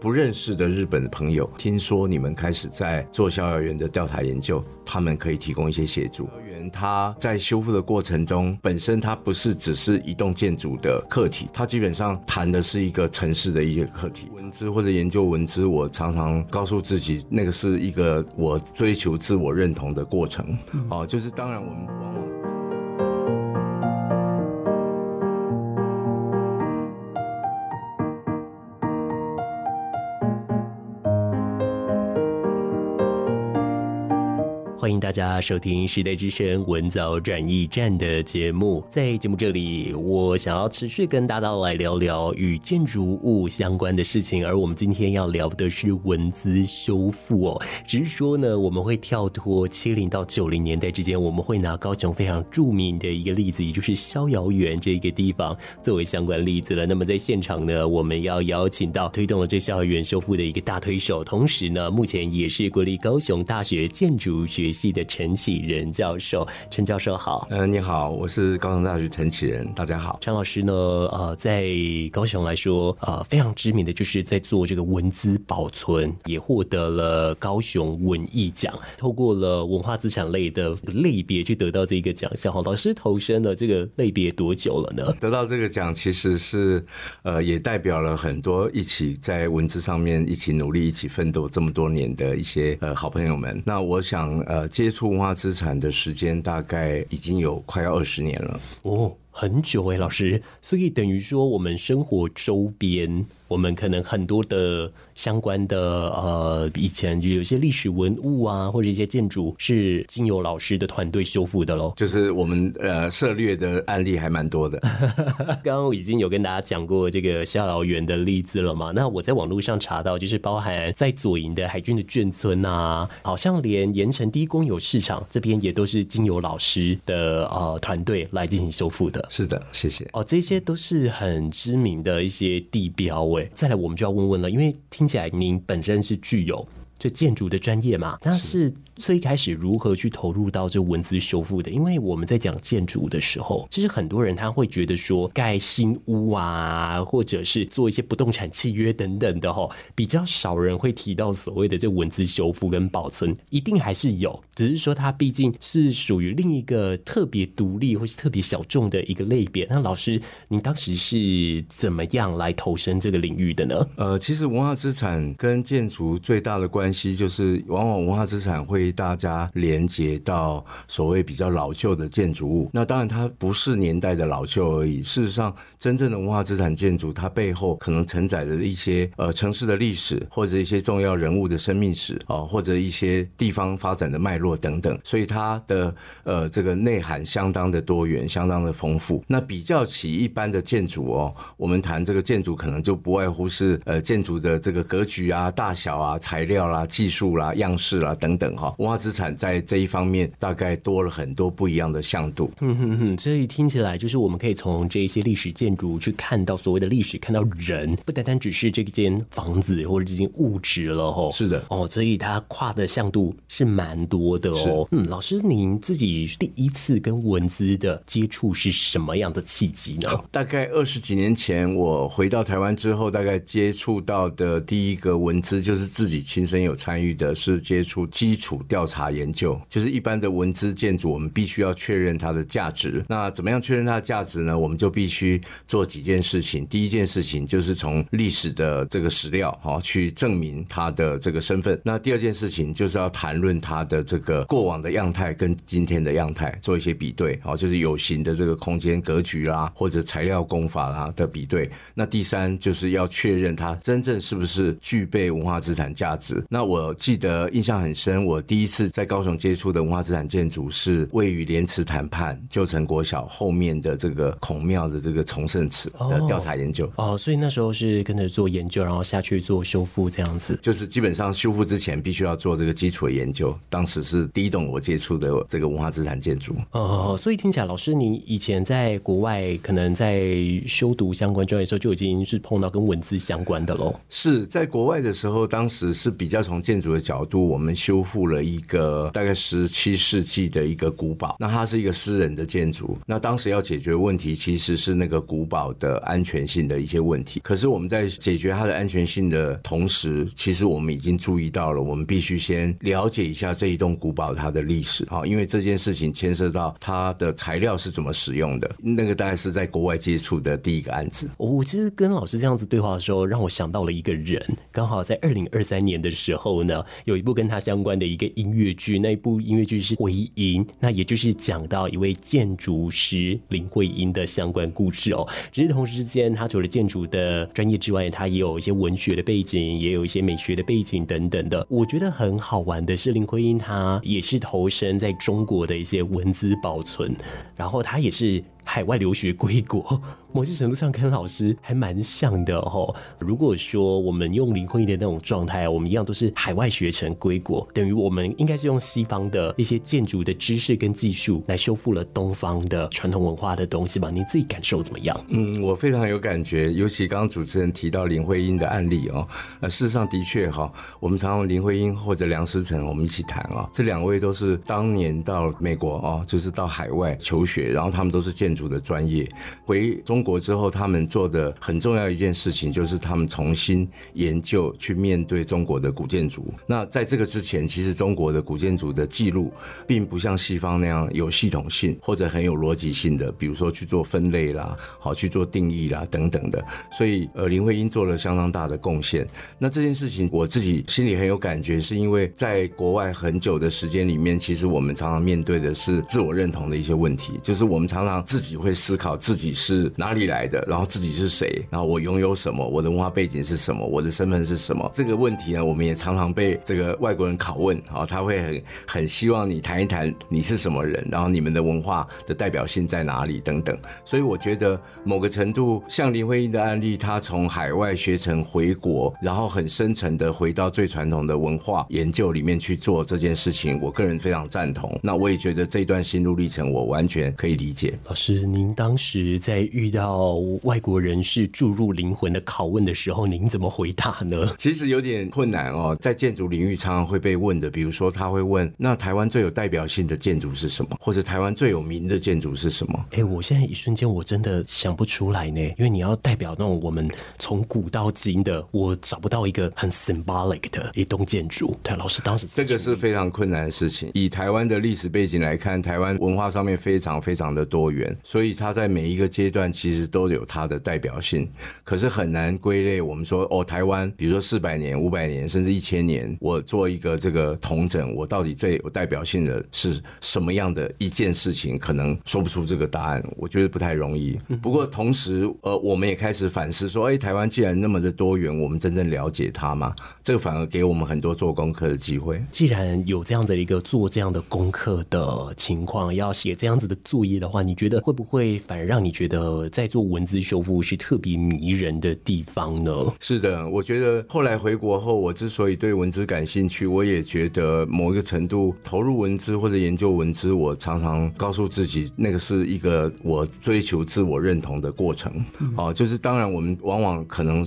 不认识的日本的朋友，听说你们开始在做逍遥园的调查研究，他们可以提供一些协助。逍遥园它在修复的过程中，本身它不是只是一栋建筑的课题，它基本上谈的是一个城市的一些课题。文字或者研究文字，我常常告诉自己，那个是一个我追求自我认同的过程。哦、就是当然我们往。欢迎大家收听《时代之声》文藻转驿站的节目。在节目这里，我想要持续跟大家来聊聊与建筑物相关的事情。而我们今天要聊的是文字修复哦。只是说呢，我们会跳脱七零到九零年代之间，我们会拿高雄非常著名的一个例子，也就是逍遥园这个地方作为相关例子了。那么在现场呢，我们要邀请到推动了这逍遥园修复的一个大推手，同时呢，目前也是国立高雄大学建筑学系的陈启仁教授，陈教授好。嗯、呃，你好，我是高雄大学陈启仁，大家好。陈老师呢，呃，在高雄来说，呃，非常知名的就是在做这个文资保存，也获得了高雄文艺奖，透过了文化资产类的类别去得到这个奖项。哈，老师投身了这个类别多久了呢？得到这个奖，其实是呃，也代表了很多一起在文字上面一起努力、一起奋斗这么多年的一些呃好朋友们。那我想呃。接触文化资产的时间大概已经有快要二十年了。哦，很久诶，老师，所以等于说我们生活周边，我们可能很多的。相关的呃，以前就有一些历史文物啊，或者一些建筑是经由老师的团队修复的喽。就是我们呃涉略的案例还蛮多的。刚刚已经有跟大家讲过这个逍遥园的例子了嘛？那我在网络上查到，就是包含在左营的海军的眷村啊，好像连盐城第一公有市场这边也都是经由老师的呃团队来进行修复的。是的，谢谢。哦，这些都是很知名的一些地标哎。再来，我们就要问问了，因为听。起来您本身是具有这建筑的专业嘛？那是。最开始如何去投入到这文字修复的？因为我们在讲建筑的时候，其实很多人他会觉得说盖新屋啊，或者是做一些不动产契约等等的哈，比较少人会提到所谓的这文字修复跟保存，一定还是有，只是说它毕竟是属于另一个特别独立或是特别小众的一个类别。那老师，您当时是怎么样来投身这个领域的呢？呃，其实文化资产跟建筑最大的关系就是，往往文化资产会。大家连接到所谓比较老旧的建筑物，那当然它不是年代的老旧而已。事实上，真正的文化资产建筑，它背后可能承载着一些呃城市的历史，或者一些重要人物的生命史啊，或者一些地方发展的脉络等等。所以它的呃这个内涵相当的多元，相当的丰富。那比较起一般的建筑哦，我们谈这个建筑，可能就不外乎是呃建筑的这个格局啊、大小啊、材料啦、技术啦、样式啦等等哈。文化资产在这一方面大概多了很多不一样的向度。嗯哼哼，所以听起来就是我们可以从这一些历史建筑去看到所谓的历史，看到人，不单单只是这间房子或者这间物质了吼。是的，哦，所以它跨的向度是蛮多的哦。嗯，老师，您自己第一次跟文资的接触是什么样的契机呢？大概二十几年前，我回到台湾之后，大概接触到的第一个文资就是自己亲身有参与的，是接触基础。调查研究就是一般的文资建筑，我们必须要确认它的价值。那怎么样确认它的价值呢？我们就必须做几件事情。第一件事情就是从历史的这个史料哈去证明它的这个身份。那第二件事情就是要谈论它的这个过往的样态跟今天的样态做一些比对，好，就是有形的这个空间格局啦，或者材料工法啦的比对。那第三就是要确认它真正是不是具备文化资产价值。那我记得印象很深，我第一次在高雄接触的文化资产建筑是位于莲池潭畔旧城国小后面的这个孔庙的这个崇圣祠的调查研究。哦，哦，所以那时候是跟着做研究，然后下去做修复这样子。就是基本上修复之前必须要做这个基础的研究。当时是第一栋我接触的这个文化资产建筑。哦，所以听起来老师您以前在国外可能在修读相关专业的时候就已经是碰到跟文字相关的喽。是在国外的时候，当时是比较从建筑的角度，我们修复了一个大概十七世纪的一个古堡。那它是一个私人的建筑。那当时要解决问题，其实是那个古堡的安全性的一些问题。可是我们在解决它的安全性的同时，其实我们已经注意到了，我们必须先了解一下这一栋古堡它的历史啊，因为这件事情牵涉到它的材料是怎么使用的。那个大概是在国外接触的第一个案子。我其实跟老师这样子对话的时候，让我想到了一个人，刚好在二零二三年的时候呢，有一部跟他相关的一个音乐剧，那一部音乐剧是《徽因》，那也就是讲到一位建筑师林徽因的相关故事哦。只是同时之间，他除了建筑的专业之外，他也有一些文学的背景，也有一些美学的背景等等的。我觉得很好玩的是，林徽因她也是投身在中国的一些文字保存，然后她也是。海外留学归国，某些程度上跟老师还蛮像的哦。如果说我们用林徽因的那种状态，我们一样都是海外学成归国，等于我们应该是用西方的一些建筑的知识跟技术来修复了东方的传统文化的东西吧？你自己感受怎么样？嗯，我非常有感觉，尤其刚刚主持人提到林徽因的案例哦，呃，事实上的确哈，我们常用林徽因或者梁思成，我们一起谈啊，这两位都是当年到美国哦，就是到海外求学，然后他们都是建筑的专业，回中国之后，他们做的很重要一件事情，就是他们重新研究去面对中国的古建筑。那在这个之前，其实中国的古建筑的记录，并不像西方那样有系统性或者很有逻辑性的，比如说去做分类啦，好去做定义啦等等的。所以，呃，林徽因做了相当大的贡献。那这件事情，我自己心里很有感觉，是因为在国外很久的时间里面，其实我们常常面对的是自我认同的一些问题，就是我们常常自己己会。思考自己是哪里来的，然后自己是谁，然后我拥有什么，我的文化背景是什么，我的身份是什么？这个问题呢，我们也常常被这个外国人拷问啊，他会很很希望你谈一谈你是什么人，然后你们的文化的代表性在哪里等等。所以我觉得某个程度，像林徽因的案例，他从海外学成回国，然后很深沉的回到最传统的文化研究里面去做这件事情，我个人非常赞同。那我也觉得这段心路历程，我完全可以理解。老师，您。当时在遇到外国人士注入灵魂的拷问的时候，您怎么回答呢？其实有点困难哦，在建筑领域常常会被问的，比如说他会问：那台湾最有代表性的建筑是什么？或者台湾最有名的建筑是什么？哎，我现在一瞬间我真的想不出来呢，因为你要代表那种我们从古到今的，我找不到一个很 symbolic 的一栋建筑。对，老师当时这个是非常困难的事情。以台湾的历史背景来看，台湾文化上面非常非常的多元，所以它。在每一个阶段其实都有它的代表性，可是很难归类。我们说哦，台湾，比如说四百年、五百年，甚至一千年，我做一个这个统整，我到底最有代表性的是什么样的一件事情？可能说不出这个答案，我觉得不太容易。不过同时，呃，我们也开始反思说，哎，台湾既然那么的多元，我们真正了解它吗？这个反而给我们很多做功课的机会。既然有这样的一个做这样的功课的情况，要写这样子的作业的话，你觉得会不会？反而让你觉得在做文字修复是特别迷人的地方呢？是的，我觉得后来回国后，我之所以对文字感兴趣，我也觉得某一个程度投入文字或者研究文字，我常常告诉自己，那个是一个我追求自我认同的过程。哦、嗯，就是当然我们往往可能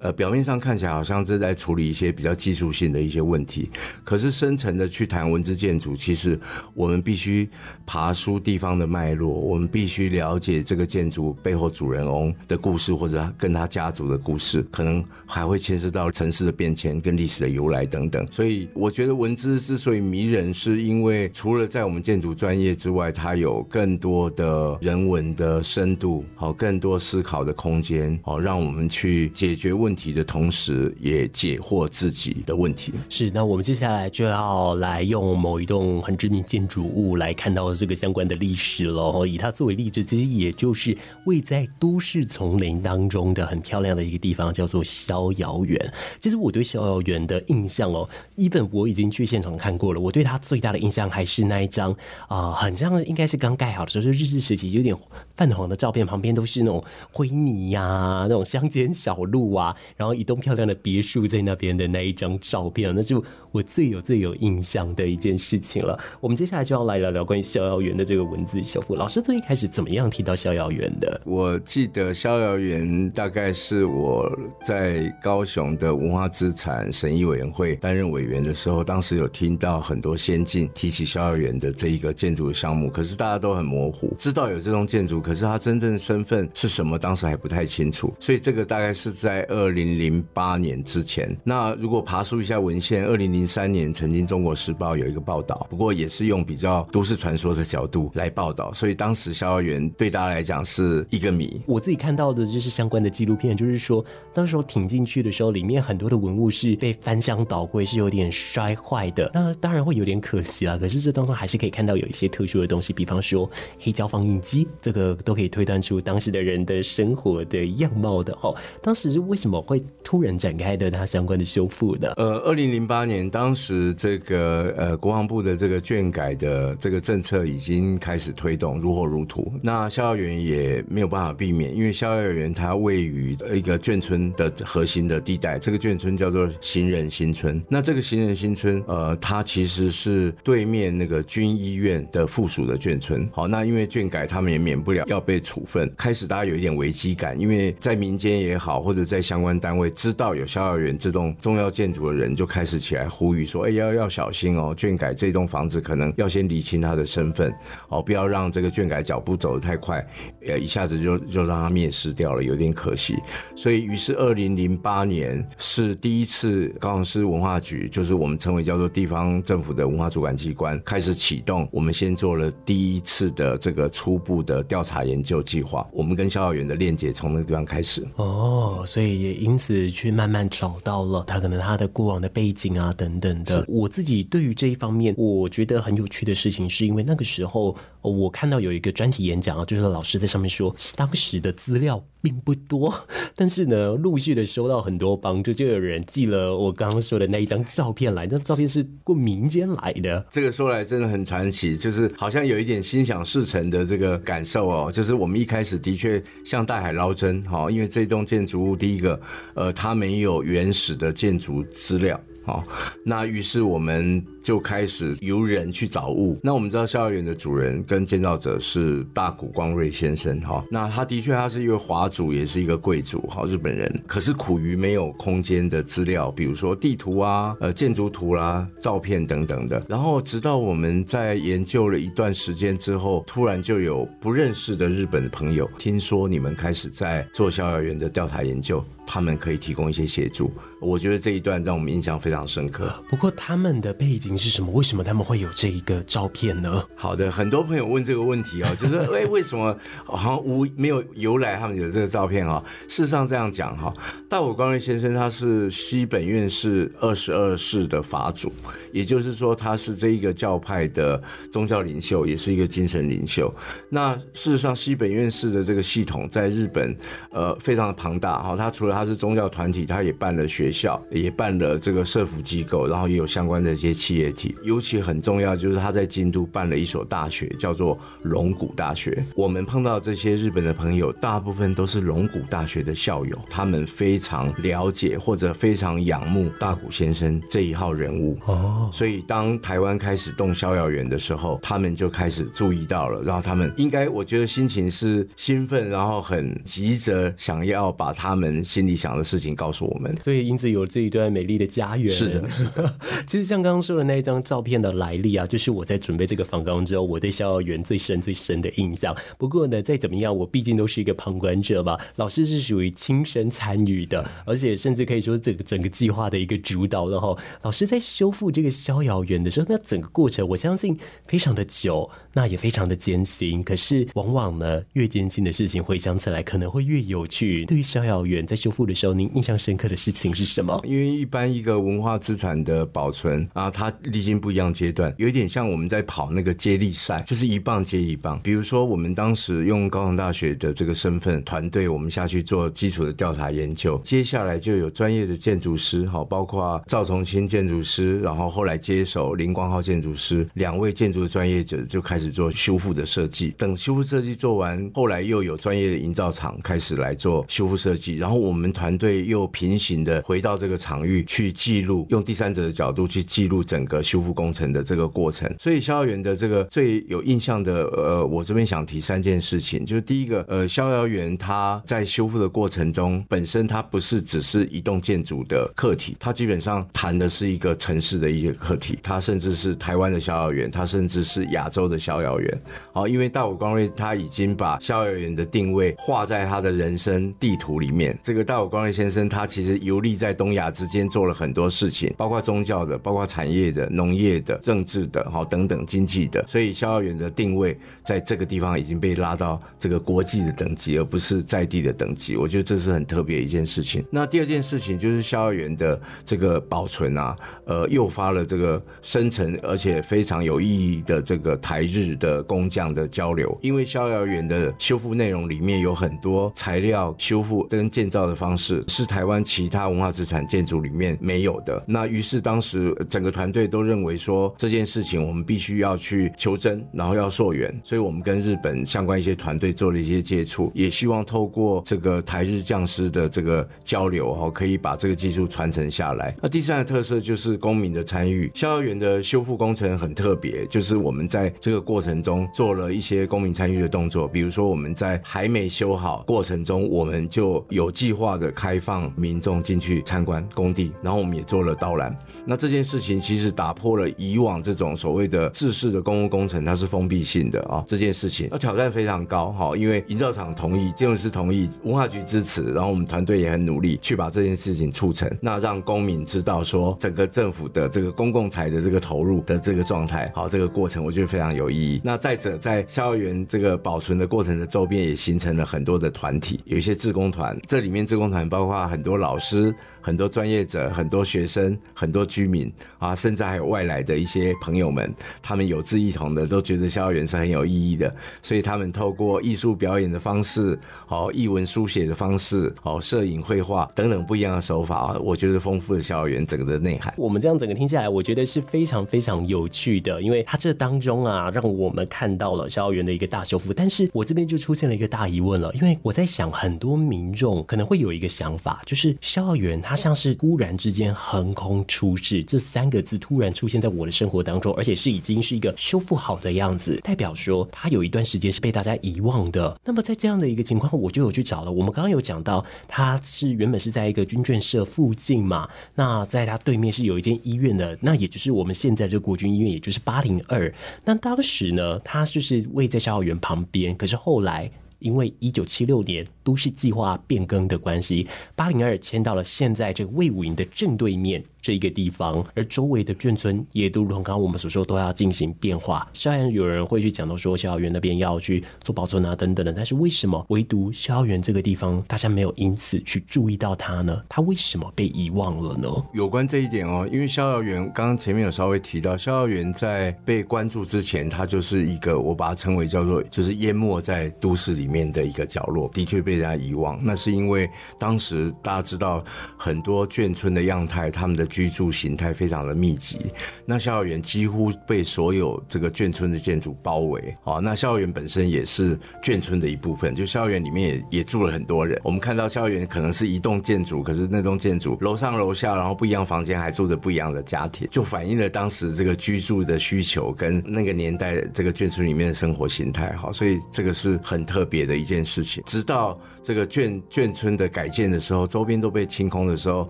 呃表面上看起来好像是在处理一些比较技术性的一些问题，可是深层的去谈文字建筑，其实我们必须爬梳地方的脉络，我们必须了。解这个建筑背后主人翁的故事，或者跟他家族的故事，可能还会牵涉到城市的变迁跟历史的由来等等。所以，我觉得文字之所以迷人，是因为除了在我们建筑专业之外，它有更多的人文的深度，好，更多思考的空间，好，让我们去解决问题的同时，也解惑自己的问题。是，那我们接下来就要来用某一栋很知名建筑物来看到这个相关的历史喽，以它作作为例子，其实也就是位在都市丛林当中的很漂亮的一个地方，叫做逍遥园。其实我对逍遥园的印象哦，even 我已经去现场看过了，我对它最大的印象还是那一张啊、很像应该是刚盖好的时候，就日治时期有点泛黄的照片，旁边都是那种灰泥呀、那种乡间小路啊，然后一栋漂亮的别墅在那边的那一张照片，那就我最有最有印象的一件事情了。我们接下来就要来聊聊关于逍遥园的这个文字修复。老师最一开始怎么样提到逍遥园的？我记得逍遥园大概是我在高雄的文化资产审议委员会担任委员的时候，当时有听到很多先进提起逍遥园的这一个建筑项目，可是大家都很模糊，知道有这栋建筑，可是它真正身份是什么，当时还不太清楚。所以这个大概是在二零零八年之前。那如果爬梳一下文献，二零零三年曾经《中国时报》有一个报道，不过也是用比较都市传说的角度来报道，所以当时逍遥园对大家来讲是一个谜。我自己看到的就是相关的纪录片，就是说当时候挺进去的时候，里面很多的文物是被翻箱倒柜，是有点摔坏的。那当然会有点可惜啦，可是这当中还是可以看到有一些特殊的东西，比方说黑胶放映机，这个都可以推断出当时的人的生活的样貌的哦。当时是为什么会突然展开的它相关的修复的？呃，二零零八年当时这个呃国防部的这个卷改的这个政策已经开始推动，如火如荼。那逍遥园也没有办法避免，因为逍遥园它位于一个眷村的核心的地带，这个眷村叫做行人新村。那这个行人新村，呃，它其实是对面那个军医院的附属的眷村。好，那因为眷改，他们也免不了要被处分。开始大家有一点危机感，因为在民间也好，或者在相关单位知道有逍遥园这栋重要建筑的人，就开始起来呼吁说：“哎，要要小心哦，眷改这栋房子可能要先厘清他的身份，哦，不要让这个眷改脚步走得太快，呃，一下子就就让他灭失掉了，有点可惜。所以，于是二零零八年是第一次高雄市文化局，就是我们称为叫做地方政府的文化主管机关，开始启动，我们先做了第一次的这个初步的调查研究计划。我们跟逍遥园的链接从那个地方开始。哦，所以也因此去慢慢找到了他可能他的过往的背景啊等等的。我自己对于这一方面，我觉得很有趣的事情，是因为那个时候我看到有一个专题演讲啊，就是老师在上面说，当时的资料并不多，但是呢，陆续的收到很多帮助，就有人寄了我刚刚说的那一张照片来，那照片是过民间来的。这个说来真的很传奇，就是好像有一点心想事成的这个感受哦。就是我们一开始的确向大海捞针，哈，因为这栋建筑物第一个，呃，它没有原始的建筑资料。好，那于是我们就开始由人去找物。那我们知道逍遥园的主人跟建造者是大谷光瑞先生，哈，那他的确他是一位华族，也是一个贵族，哈，日本人。可是苦于没有空间的资料，比如说地图啊、呃建筑图啦、照片等等的。然后直到我们在研究了一段时间之后，突然就有不认识的日本的朋友听说你们开始在做逍遥园的调查研究。他们可以提供一些协助，我觉得这一段让我们印象非常深刻。不过他们的背景是什么？为什么他们会有这一个照片呢？好的，很多朋友问这个问题啊、哦，就是 哎，为什么好像无没有由来他们有这个照片啊、哦？事实上这样讲哈，大谷光瑞先生他是西本院士二十二世的法主，也就是说他是这一个教派的宗教领袖，也是一个精神领袖。那事实上西本院士的这个系统在日本呃非常的庞大哈，他除了他是宗教团体，他也办了学校，也办了这个社福机构，然后也有相关的一些企业体。尤其很重要就是他在京都办了一所大学，叫做龙谷大学。我们碰到这些日本的朋友，大部分都是龙谷大学的校友，他们非常了解或者非常仰慕大谷先生这一号人物。哦，所以当台湾开始动逍遥园的时候，他们就开始注意到了，然后他们应该我觉得心情是兴奋，然后很急着想要把他们心。里想的事情告诉我们，所以因此有这一段美丽的家园。是的，是的。其实像刚刚说的那一张照片的来历啊，就是我在准备这个访纲之后，我对逍遥园最深最深的印象。不过呢，再怎么样，我毕竟都是一个旁观者吧。老师是属于亲身参与的，而且甚至可以说这个整个计划的一个主导。然后老师在修复这个逍遥园的时候，那整个过程我相信非常的久，那也非常的艰辛。可是往往呢，越艰辛的事情回想起来可能会越有趣。对于逍遥园在修复的时候，您印象深刻的事情是什么？因为一般一个文化化资产的保存啊，它历经不一样阶段，有一点像我们在跑那个接力赛，就是一棒接一棒。比如说，我们当时用高雄大学的这个身份团队，我们下去做基础的调查研究，接下来就有专业的建筑师，好，包括赵崇清建筑师，然后后来接手林光浩建筑师，两位建筑的专业者就开始做修复的设计。等修复设计做完，后来又有专业的营造厂开始来做修复设计，然后我们团队又平行的回到这个场域去记录，用第三者的角度去记录整个修复工程的这个过程。所以逍遥园的这个最有印象的，呃，我这边想提三件事情，就是第一个，呃，逍遥园它在修复的过程中，本身它不是只是一栋建筑的课题，它基本上谈的是一个城市的一个课题，它甚至是台湾的逍遥园，它甚至是亚洲的逍遥园。好，因为大武光瑞他已经把逍遥园的定位画在他的人生地图里面。这个大武光瑞先生，他其实游历在东亚之间，做了很多事情，包括宗教的，包括产业的、农业的、政治的，好等等经济的。所以逍遥园的定位在这个地方已经被拉到这个国际的等级，而不是在地的等级。我觉得这是很特别一件事情。那第二件事情就是逍遥园的这个保存啊，呃，诱发了这个深层而且非常有意义的这个台日的工匠的交流，因为逍遥园的修复内容里面有很多材料修复跟建造的方式是台湾其他文化资产建筑里面没有。的那于是当时整个团队都认为说，这件事情我们必须要去求真，然后要溯源。所以我们跟日本相关一些团队做了一些接触，也希望透过这个台日匠师的这个交流，哈，可以把这个技术传承下来。那第三个特色就是公民的参与。逍遥园的修复工程很特别，就是我们在这个过程中做了一些公民参与的动作，比如说我们在还没修好过程中，我们就有计划的开放民众进去参观工地，然后我们也做做了导览。那这件事情其实打破了以往这种所谓的制式的公共工程，它是封闭性的啊。这件事情那挑战非常高哈，因为营造厂同意，建筑师同意，文化局支持，然后我们团队也很努力去把这件事情促成，那让公民知道说整个政府的这个公共财的这个投入的这个状态，好，这个过程我觉得非常有意义。那再者，在校园这个保存的过程的周边，也形成了很多的团体，有一些志工团，这里面志工团包括很多老师、很多专业者、很多学生、很多居民啊，甚至还有外来的一些朋友们，他们有志一同的，都觉得逍遥园是很有意义的，所以他们透过艺术表演的方式，好，艺文书写的方式，好，摄影、绘画等等不一样的手法，我觉得丰富了逍遥园整个的内涵。我们这样整个听下来，我觉得是非常非常有趣的，因为它这当中啊，让我们看到了逍遥园的一个大修复。但是我这边就出现了一个大疑问了，因为我在想，很多民众可能会有一个想法，就是逍遥园它像是突然之间横空出世这三个字突然出现在我的生活当中，而且是已经是一个修复好的样子，代表说它有一段时间是被大家遗忘的。那么在这样的一个情况，我就有去找了。我们刚刚有讲到，它是原本是在一个军眷社附近嘛，那在它对面是有一间医院的，那也就是我们现在这个国军医院，也就是八零二。那当时呢，它就是位在逍遥园旁边，可是后来。因为一九七六年都市计划变更的关系，八零二迁到了现在这个卫武营的正对面。这一个地方，而周围的眷村也都如同刚刚我们所说，都要进行变化。虽然有人会去讲到说，逍遥园那边要去做保存啊等等的，但是为什么唯独逍遥园这个地方，大家没有因此去注意到它呢？它为什么被遗忘了呢？有关这一点哦，因为逍遥园刚刚前面有稍微提到，逍遥园在被关注之前，它就是一个我把它称为叫做就是淹没在都市里面的一个角落，的确被人家遗忘。那是因为当时大家知道很多眷村的样态，他们的。居住形态非常的密集，那校园几乎被所有这个眷村的建筑包围。哦，那校园本身也是眷村的一部分，就校园里面也也住了很多人。我们看到校园可能是一栋建筑，可是那栋建筑楼上楼下，然后不一样房间还住着不一样的家庭，就反映了当时这个居住的需求跟那个年代这个眷村里面的生活形态。好，所以这个是很特别的一件事情。直到这个眷眷村的改建的时候，周边都被清空的时候，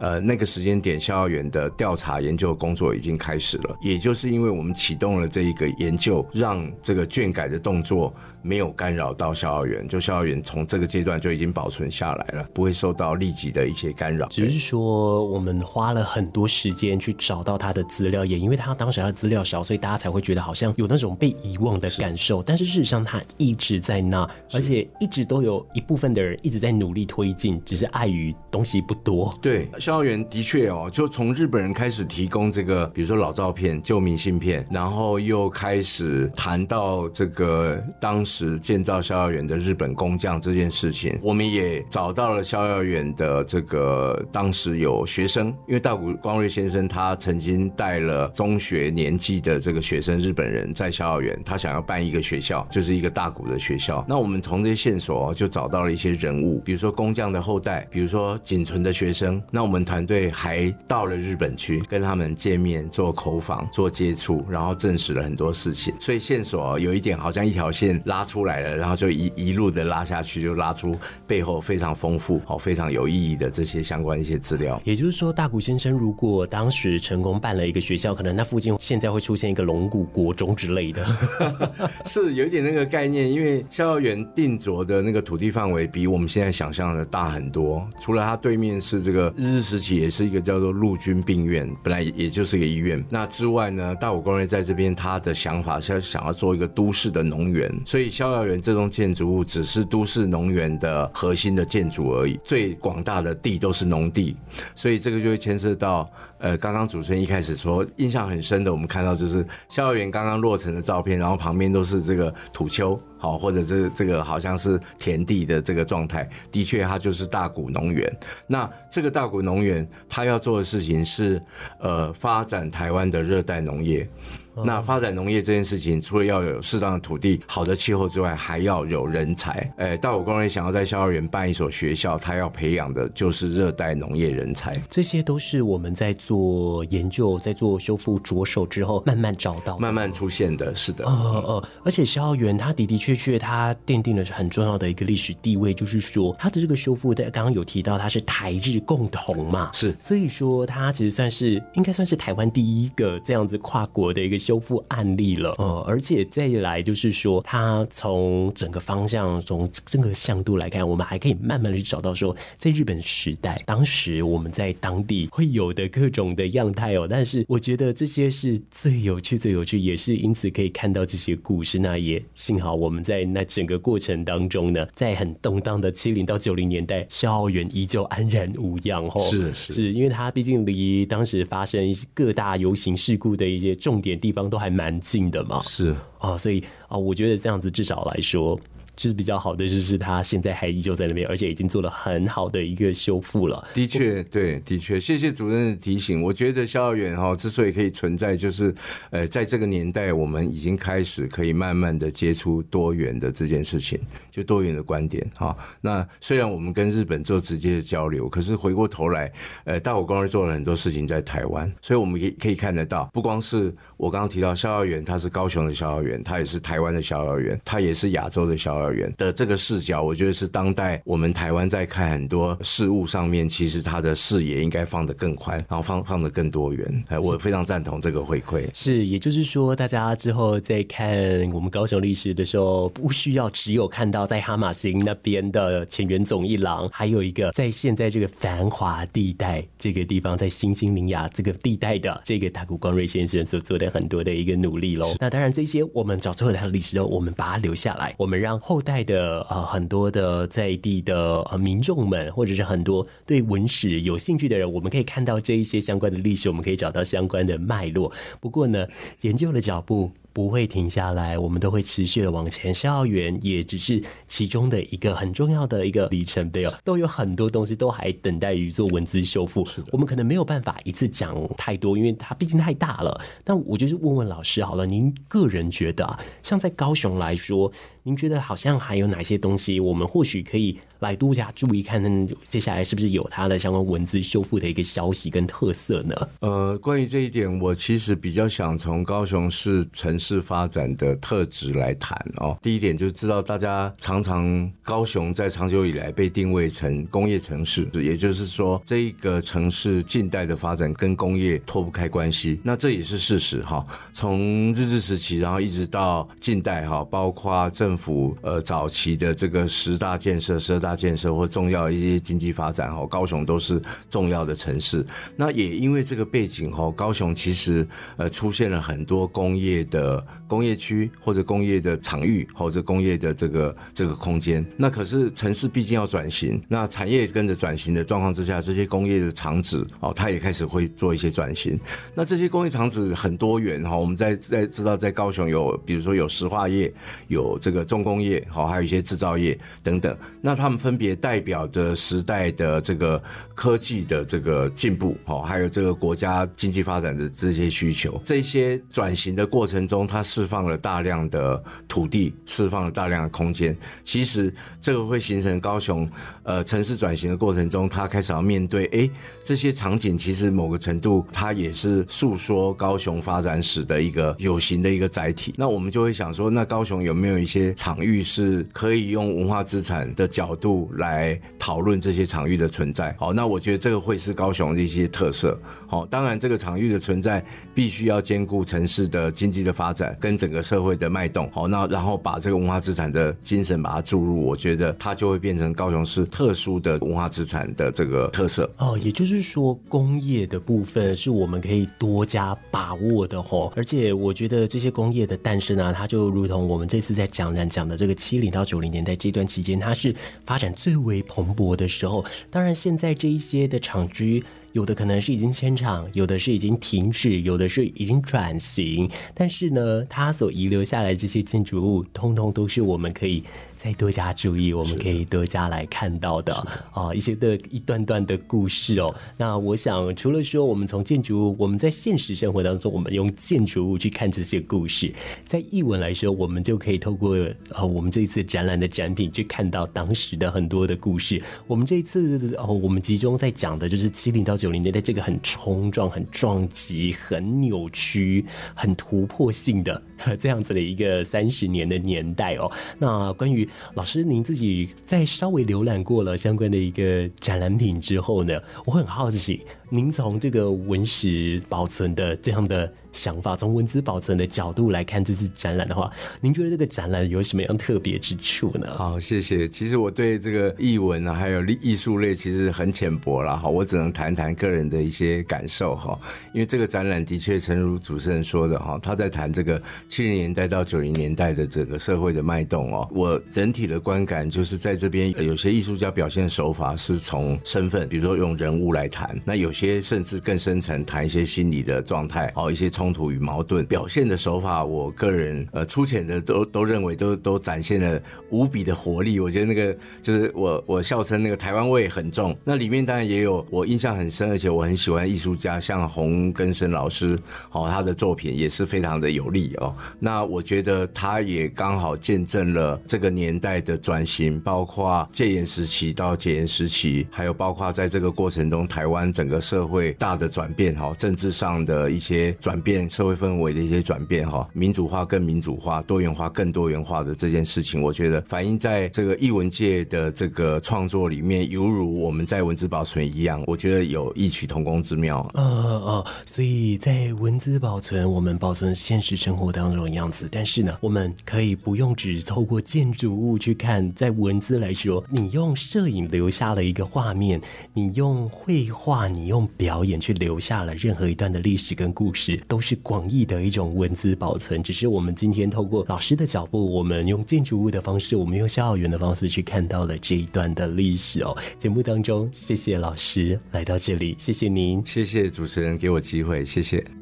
呃，那个时间点校园园的调查研究工作已经开始了，也就是因为我们启动了这一个研究，让这个卷改的动作没有干扰到逍遥园，就逍遥园从这个阶段就已经保存下来了，不会受到立即的一些干扰。只是说我们花了很多时间去找到他的资料，也因为他当时他的资料少，所以大家才会觉得好像有那种被遗忘的感受。是但是事实上他一直在那，而且一直都有一部分的人一直在努力推进，只是碍于东西不多。对，逍遥园的确哦，就从日本人开始提供这个，比如说老照片、旧明信片，然后又开始谈到这个当时建造逍遥园的日本工匠这件事情，我们也找到了逍遥园的这个当时有学生，因为大谷光瑞先生他曾经带了中学年纪的这个学生日本人在逍遥园，他想要办一个学校，就是一个大谷的学校。那我们从这些线索就找到了一些人物，比如说工匠的后代，比如说仅存的学生。那我们团队还到了日本去跟他们见面、做口访、做接触，然后证实了很多事情。所以线索有一点好像一条线拉出来了，然后就一一路的拉下去，就拉出背后非常丰富、好非常有意义的这些相关一些资料。也就是说，大谷先生如果当时成功办了一个学校，可能那附近现在会出现一个龙骨国中之类的，是有一点那个概念。因为逍遥园定着的那个土地范围比我们现在想象的大很多，除了它对面是这个日治时期也是一个叫做陆军病院，本来也就是个医院。那之外呢，大武工人在这边他的想法是想要做一个都市的农园，所以逍遥园这栋建筑物只是都市农园的核心的建筑而已。最广大的地都是农地，所以这个就会牵涉到。呃，刚刚主持人一开始说印象很深的，我们看到就是校园刚刚落成的照片，然后旁边都是这个土丘，好，或者这这个好像是田地的这个状态，的确它就是大谷农园。那这个大谷农园，它要做的事情是，呃，发展台湾的热带农业。那发展农业这件事情，除了要有适当的土地、好的气候之外，还要有人才。哎，大谷光瑞想要在逍遥园办一所学校，他要培养的就是热带农业人才。这些都是我们在做研究、在做修复着手之后，慢慢找到、慢慢出现的。是的，呃呃，而且逍遥园它的的确确，它奠定了很重要的一个历史地位，就是说它的这个修复，在刚刚有提到，它是台日共同嘛，是，所以说它其实算是应该算是台湾第一个这样子跨国的一个。修复案例了，呃，而且再来就是说，它从整个方向，从整个向度来看，我们还可以慢慢的去找到说，在日本时代，当时我们在当地会有的各种的样态哦。但是我觉得这些是最有趣、最有趣，也是因此可以看到这些故事。那也幸好我们在那整个过程当中呢，在很动荡的七零到九零年代，逍遥园依旧安然无恙哦。是是，是因为它毕竟离当时发生一些各大游行事故的一些重点地方都还蛮近的嘛，是哦，所以啊、哦，我觉得这样子至少来说。就是比较好的，就是他现在还依旧在那边，而且已经做了很好的一个修复了。的确，对，的确，谢谢主任的提醒。我觉得逍遥园哈之所以可以存在，就是呃，在这个年代，我们已经开始可以慢慢的接触多元的这件事情，就多元的观点哈。那虽然我们跟日本做直接的交流，可是回过头来，呃，大谷光瑞做了很多事情在台湾，所以我们可以可以看得到，不光是我刚刚提到逍遥园，它是高雄的逍遥园，它也是台湾的逍遥园，它也是亚洲的逍遥的这个视角，我觉得是当代我们台湾在看很多事物上面，其实它的视野应该放得更宽，然后放放得更多元。哎，我非常赞同这个回馈。是，也就是说，大家之后在看我们高雄历史的时候，不需要只有看到在哈马星那边的前原总一郎，还有一个在现在这个繁华地带这个地方，在新兴林雅这个地带的这个大谷光瑞先生所做的很多的一个努力喽。那当然，这些我们找出了他的历史后，我们把它留下来，我们让后代的。呃很多的在地的呃民众们，或者是很多对文史有兴趣的人，我们可以看到这一些相关的历史，我们可以找到相关的脉络。不过呢，研究的脚步不会停下来，我们都会持续的往前。校园也只是其中的一个很重要的一个里程碑哦，都有很多东西都还等待于做文字修复。我们可能没有办法一次讲太多，因为它毕竟太大了。那我就是问问老师好了，您个人觉得啊，像在高雄来说。您觉得好像还有哪些东西，我们或许可以来多加注意看，接下来是不是有它的相关文字修复的一个消息跟特色呢？呃，关于这一点，我其实比较想从高雄市城市发展的特质来谈哦。第一点就是知道大家常常高雄在长久以来被定位成工业城市，也就是说这一个城市近代的发展跟工业脱不开关系，那这也是事实哈。从日治时期，然后一直到近代哈，包括政府呃早期的这个十大建设、十二大建设或重要一些经济发展哈，高雄都是重要的城市。那也因为这个背景哈，高雄其实呃出现了很多工业的工业区或者工业的场域或者工业的这个这个空间。那可是城市毕竟要转型，那产业跟着转型的状况之下，这些工业的厂址哦，它也开始会做一些转型。那这些工业厂址很多元哈，我们在在知道在高雄有，比如说有石化业，有这个重工业，好，还有一些制造业等等。那他们分别代表着时代的这个科技的这个进步，好，还有这个国家经济发展的这些需求。这些转型的过程中，它释放了大量的土地，释放了大量的空间。其实这个会形成高雄呃城市转型的过程中，它开始要面对，哎，这些场景其实某个程度它也是诉说高雄发展史的一个有形的一个载体。那我们就会想说，那高雄有没有一些场域是可以用文化资产的角度来讨论这些场域的存在？好，那我觉得这个会是高雄的一些特色。好，当然这个场域的存在必须要兼顾城市的经济的发跟整个社会的脉动。好，那然后把这个文化资产的精神把它注入，我觉得它就会变成高雄市特殊的文化资产的这个特色。哦，也就是说工业的部分是我们可以多加把握的吼，而且我觉得这些工业的诞生啊，它就如同我们这次在讲讲讲的这个七零到九零年代这段期间，它是发展最为蓬勃的时候。当然，现在这一些的厂区。有的可能是已经迁厂，有的是已经停止，有的是已经转型。但是呢，它所遗留下来这些建筑物，通通都是我们可以再多加注意，我们可以多加来看到的啊、哦，一些的一段段的故事哦。那我想，除了说我们从建筑物，我们在现实生活当中，我们用建筑物去看这些故事，在译文来说，我们就可以透过呃我们这一次展览的展品去看到当时的很多的故事。我们这一次哦，我们集中在讲的就是七零到九零年代这个很冲撞、很撞击、很扭曲、很突破性的这样子的一个三十年的年代哦。那关于老师您自己在稍微浏览过了相关的一个展览品之后呢，我很好奇，您从这个文史保存的这样的。想法，从文字保存的角度来看这次展览的话，您觉得这个展览有什么样特别之处呢？好，谢谢。其实我对这个译文啊，还有艺术类，其实很浅薄了哈。我只能谈谈个人的一些感受哈。因为这个展览的确，诚如主持人说的哈，他在谈这个七零年代到九零年代的整个社会的脉动哦。我整体的观感就是，在这边有些艺术家表现手法是从身份，比如说用人物来谈，那有些甚至更深层谈一些心理的状态，哦，一些从冲突与矛盾表现的手法，我个人呃粗浅的都都认为都都展现了无比的活力。我觉得那个就是我我笑称那个台湾味很重。那里面当然也有我印象很深，而且我很喜欢艺术家，像洪根生老师，哦，他的作品也是非常的有力哦。那我觉得他也刚好见证了这个年代的转型，包括戒严时期到解严时期，还有包括在这个过程中台湾整个社会大的转变，哈，政治上的一些转变。社会氛围的一些转变，哈，民主化更民主化，多元化更多元化的这件事情，我觉得反映在这个艺文界的这个创作里面，犹如我们在文字保存一样，我觉得有异曲同工之妙。呃呃，所以在文字保存，我们保存现实生活当中的样子，但是呢，我们可以不用只透过建筑物去看，在文字来说，你用摄影留下了一个画面，你用绘画，你用表演去留下了任何一段的历史跟故事，都是。广义的一种文字保存，只是我们今天透过老师的脚步，我们用建筑物的方式，我们用校园的方式去看到了这一段的历史哦。节目当中，谢谢老师来到这里，谢谢您，谢谢主持人给我机会，谢谢。